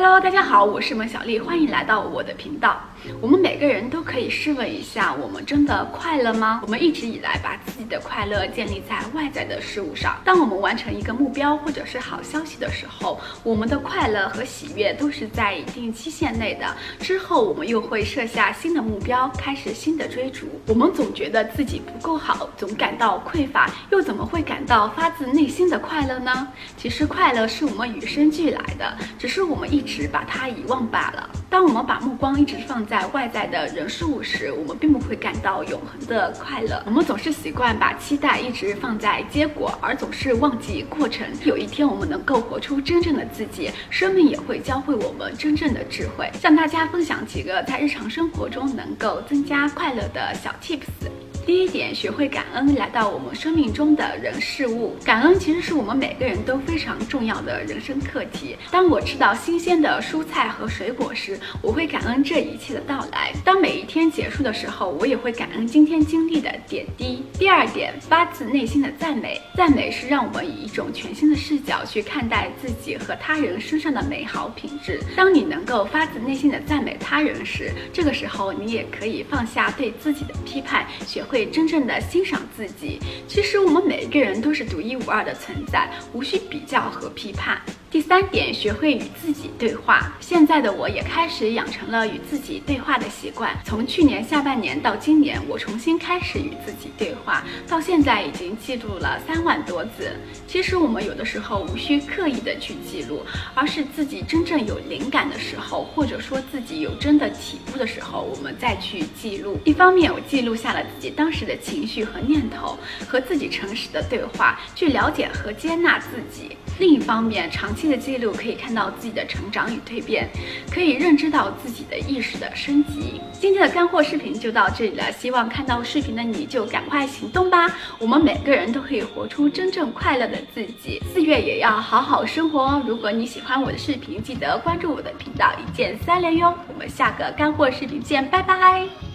Hello，大家好，我是萌小丽，欢迎来到我的频道。我们每个人都可以试问一下，我们真的快乐吗？我们一直以来把自己的快乐建立在外在的事物上。当我们完成一个目标或者是好消息的时候，我们的快乐和喜悦都是在一定期限内的。之后我们又会设下新的目标，开始新的追逐。我们总觉得自己不够好，总感到匮乏，又怎么会感到发自内心的快乐呢？其实快乐是我们与生俱来的，只是我们一直把它遗忘罢了。当我们把目光一直放在外在的人事物时，我们并不会感到永恒的快乐。我们总是习惯把期待一直放在结果，而总是忘记过程。有一天，我们能够活出真正的自己，生命也会教会我们真正的智慧。向大家分享几个在日常生活中能够增加快乐的小 tips。第一点，学会感恩来到我们生命中的人事物。感恩其实是我们每个人都非常重要的人生课题。当我吃到新鲜的蔬菜和水果时，我会感恩这一切的到来。当每一天结束的时候，我也会感恩今天经历的点滴。第二点，发自内心的赞美。赞美是让我们以一种全新的视角去看待自己和他人身上的美好品质。当你能够发自内心的赞美他人时，这个时候你也可以放下对自己的批判，学会。真正的欣赏自己。其实我们每一个人都是独一无二的存在，无需比较和批判。第三点，学会与自己对话。现在的我也开始养成了与自己对话的习惯。从去年下半年到今年，我重新开始与自己对话，到现在已经记录了三万多字。其实我们有的时候无需刻意的去记录，而是自己真正有灵感的时候，或者说自己有真的体悟的时候，我们再去记录。一方面，我记录下了自己当时的情绪和念头，和自己诚实的对话，去了解和接纳自己。另一方面，长期的记录可以看到自己的成长与蜕变，可以认知到自己的意识的升级。今天的干货视频就到这里了，希望看到视频的你就赶快行动吧！我们每个人都可以活出真正快乐的自己。四月也要好好生活哦！如果你喜欢我的视频，记得关注我的频道，一键三连哟！我们下个干货视频见，拜拜。